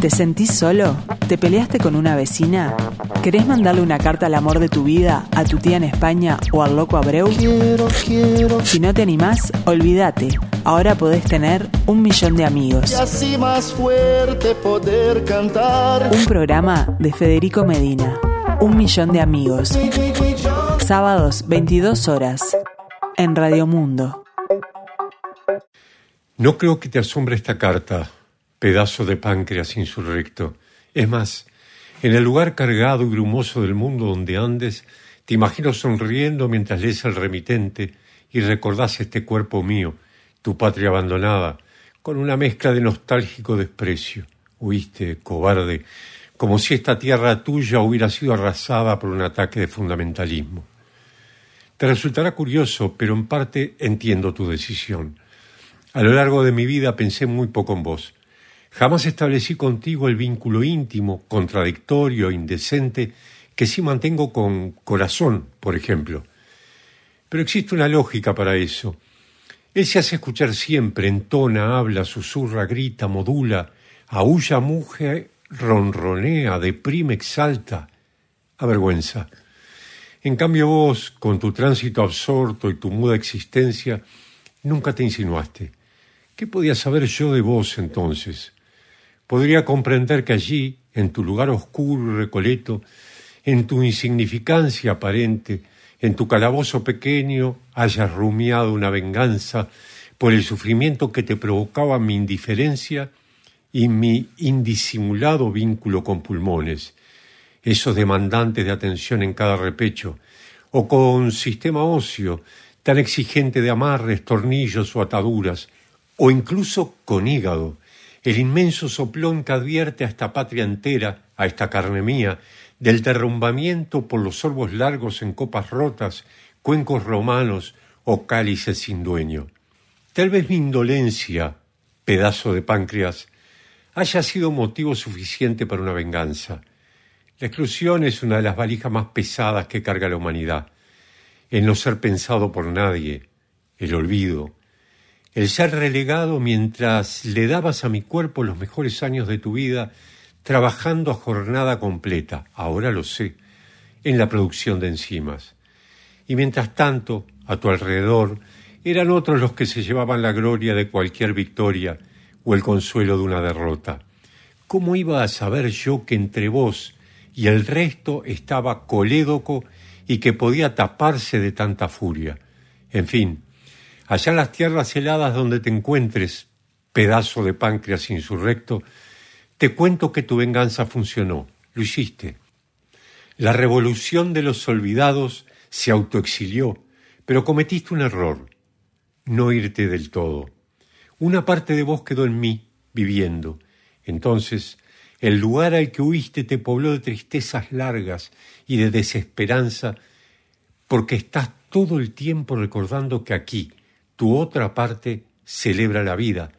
¿Te sentís solo? ¿Te peleaste con una vecina? ¿Querés mandarle una carta al amor de tu vida, a tu tía en España o al loco Abreu? Quiero, quiero. Si no te animás, olvídate. Ahora podés tener un millón de amigos. Y así más fuerte poder cantar. Un programa de Federico Medina. Un millón de amigos. Sábados, 22 horas. En Radio Mundo. No creo que te asombre esta carta, pedazo de páncreas insurrecto. Es más, en el lugar cargado y brumoso del mundo donde andes, te imagino sonriendo mientras lees el remitente y recordás este cuerpo mío, tu patria abandonada, con una mezcla de nostálgico desprecio. Huiste, cobarde, como si esta tierra tuya hubiera sido arrasada por un ataque de fundamentalismo. Te resultará curioso, pero en parte entiendo tu decisión. A lo largo de mi vida pensé muy poco en vos. Jamás establecí contigo el vínculo íntimo, contradictorio, indecente, que sí mantengo con corazón, por ejemplo. Pero existe una lógica para eso. Él se hace escuchar siempre, entona, habla, susurra, grita, modula, aúlla, muge, ronronea, deprime, exalta, avergüenza. En cambio vos, con tu tránsito absorto y tu muda existencia, nunca te insinuaste. ¿Qué podía saber yo de vos entonces? Podría comprender que allí, en tu lugar oscuro y recoleto, en tu insignificancia aparente, en tu calabozo pequeño, hayas rumiado una venganza por el sufrimiento que te provocaba mi indiferencia y mi indisimulado vínculo con pulmones, esos demandantes de atención en cada repecho, o con sistema óseo, tan exigente de amarres, tornillos o ataduras, o incluso con hígado, el inmenso soplón que advierte a esta patria entera, a esta carne mía, del derrumbamiento por los sorbos largos en copas rotas, cuencos romanos o cálices sin dueño. Tal vez mi indolencia, pedazo de páncreas, haya sido motivo suficiente para una venganza. La exclusión es una de las valijas más pesadas que carga la humanidad. El no ser pensado por nadie, el olvido, el ser relegado mientras le dabas a mi cuerpo los mejores años de tu vida, trabajando a jornada completa, ahora lo sé, en la producción de enzimas. Y mientras tanto, a tu alrededor, eran otros los que se llevaban la gloria de cualquier victoria o el consuelo de una derrota. ¿Cómo iba a saber yo que entre vos y el resto estaba colédoco y que podía taparse de tanta furia? En fin, allá en las tierras heladas donde te encuentres, pedazo de páncreas insurrecto, te cuento que tu venganza funcionó, lo hiciste. La revolución de los olvidados se autoexilió, pero cometiste un error, no irte del todo. Una parte de vos quedó en mí, viviendo. Entonces, el lugar al que huiste te pobló de tristezas largas y de desesperanza, porque estás todo el tiempo recordando que aquí, tu otra parte, celebra la vida,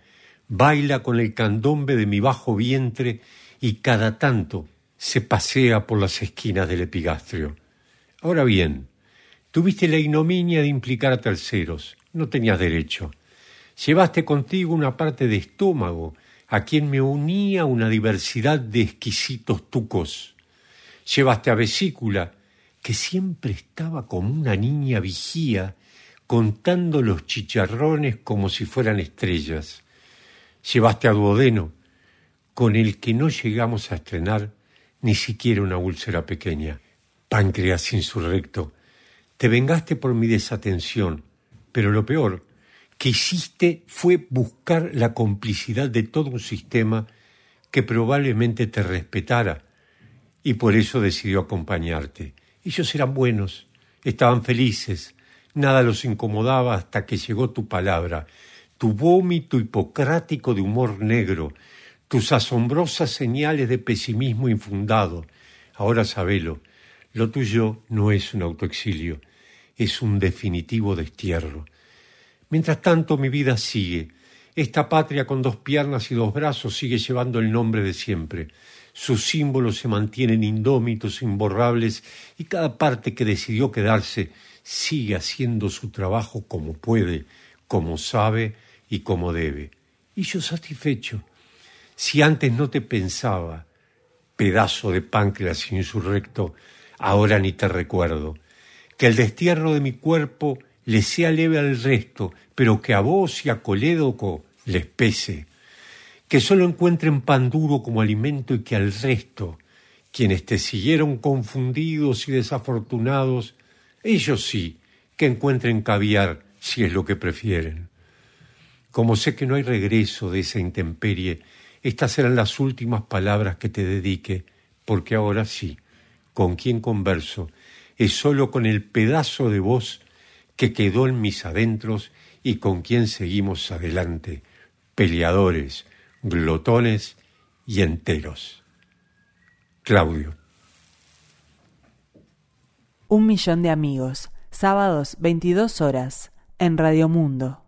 baila con el candombe de mi bajo vientre y cada tanto se pasea por las esquinas del epigastrio. Ahora bien, tuviste la ignominia de implicar a terceros, no tenías derecho. Llevaste contigo una parte de estómago a quien me unía una diversidad de exquisitos tucos. Llevaste a vesícula, que siempre estaba como una niña vigía, contando los chicharrones como si fueran estrellas llevaste a duodeno, con el que no llegamos a estrenar ni siquiera una úlcera pequeña. Páncreas insurrecto, te vengaste por mi desatención, pero lo peor que hiciste fue buscar la complicidad de todo un sistema que probablemente te respetara y por eso decidió acompañarte. Ellos eran buenos, estaban felices, nada los incomodaba hasta que llegó tu palabra tu vómito hipocrático de humor negro, tus asombrosas señales de pesimismo infundado. Ahora sabelo, lo tuyo no es un autoexilio, es un definitivo destierro. Mientras tanto mi vida sigue. Esta patria con dos piernas y dos brazos sigue llevando el nombre de siempre. Sus símbolos se mantienen indómitos, imborrables, y cada parte que decidió quedarse sigue haciendo su trabajo como puede, como sabe, y como debe. Y yo satisfecho. Si antes no te pensaba, pedazo de páncreas insurrecto, ahora ni te recuerdo. Que el destierro de mi cuerpo le sea leve al resto, pero que a vos y a Colédoco les pese. Que solo encuentren pan duro como alimento y que al resto, quienes te siguieron confundidos y desafortunados, ellos sí, que encuentren caviar si es lo que prefieren. Como sé que no hay regreso de esa intemperie, estas serán las últimas palabras que te dedique, porque ahora sí, con quien converso, es solo con el pedazo de voz que quedó en mis adentros y con quien seguimos adelante, peleadores, glotones y enteros. Claudio. Un millón de amigos, sábados 22 horas, en Radio Mundo.